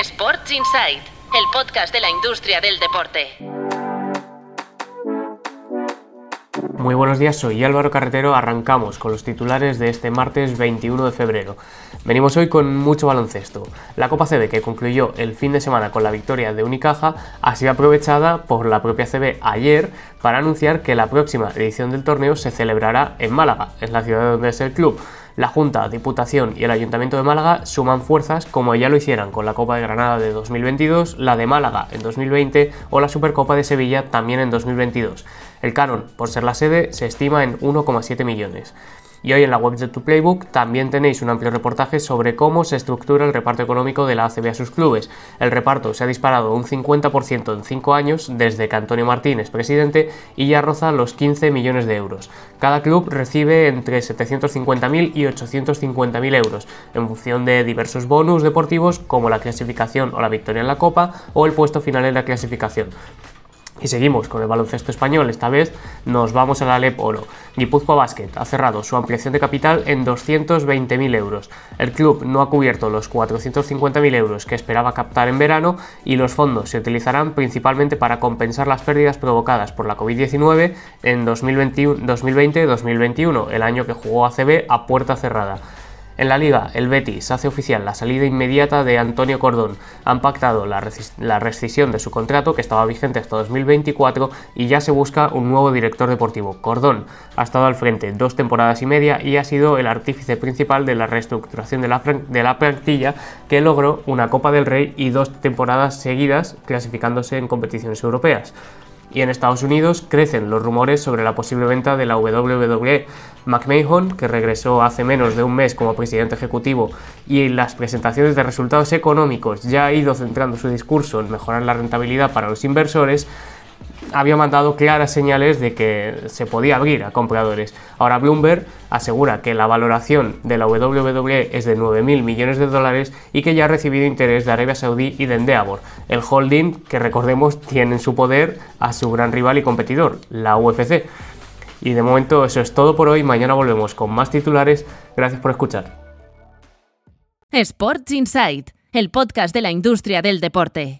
Sports Insight, el podcast de la industria del deporte. Muy buenos días, soy Álvaro Carretero. Arrancamos con los titulares de este martes 21 de febrero. Venimos hoy con mucho baloncesto. La Copa CB, que concluyó el fin de semana con la victoria de Unicaja, ha sido aprovechada por la propia CB ayer para anunciar que la próxima edición del torneo se celebrará en Málaga, en la ciudad donde es el club. La Junta, Diputación y el Ayuntamiento de Málaga suman fuerzas como ya lo hicieran con la Copa de Granada de 2022, la de Málaga en 2020 o la Supercopa de Sevilla también en 2022. El canon, por ser la sede, se estima en 1,7 millones. Y hoy en la web de Tu Playbook también tenéis un amplio reportaje sobre cómo se estructura el reparto económico de la ACB a sus clubes. El reparto se ha disparado un 50% en 5 años desde que Antonio Martín es presidente y ya roza los 15 millones de euros. Cada club recibe entre 750.000 y 850.000 euros en función de diversos bonus deportivos como la clasificación o la victoria en la Copa o el puesto final en la clasificación. Y seguimos con el baloncesto español, esta vez nos vamos a la Alep Oro. Guipúzcoa Basket ha cerrado su ampliación de capital en 220.000 euros. El club no ha cubierto los 450.000 euros que esperaba captar en verano y los fondos se utilizarán principalmente para compensar las pérdidas provocadas por la COVID-19 en 2020-2021, el año que jugó ACB a puerta cerrada. En la liga, el Betis hace oficial la salida inmediata de Antonio Cordón. Han pactado la, rescisión de su contrato, que estaba vigente hasta 2024, y ya se busca un nuevo director deportivo. Cordón ha estado al frente dos temporadas y media y ha sido el artífice principal de la reestructuración de la, de la plantilla que logró una Copa del Rey y dos temporadas seguidas clasificándose en competiciones europeas y en Estados Unidos crecen los rumores sobre la posible venta de la WWE. McMahon, que regresó hace menos de un mes como presidente ejecutivo y en las presentaciones de resultados económicos ya ha ido centrando su discurso en mejorar la rentabilidad para los inversores, había mandado claras señales de que se podía abrir a compradores. Ahora Bloomberg asegura que la valoración de la WWE es de 9.000 millones de dólares y que ya ha recibido interés de Arabia Saudí y de Endeavor, el holding que recordemos tiene en su poder a su gran rival y competidor, la UFC. Y de momento eso es todo por hoy, mañana volvemos con más titulares, gracias por escuchar. Sports Insight, el podcast de la industria del deporte.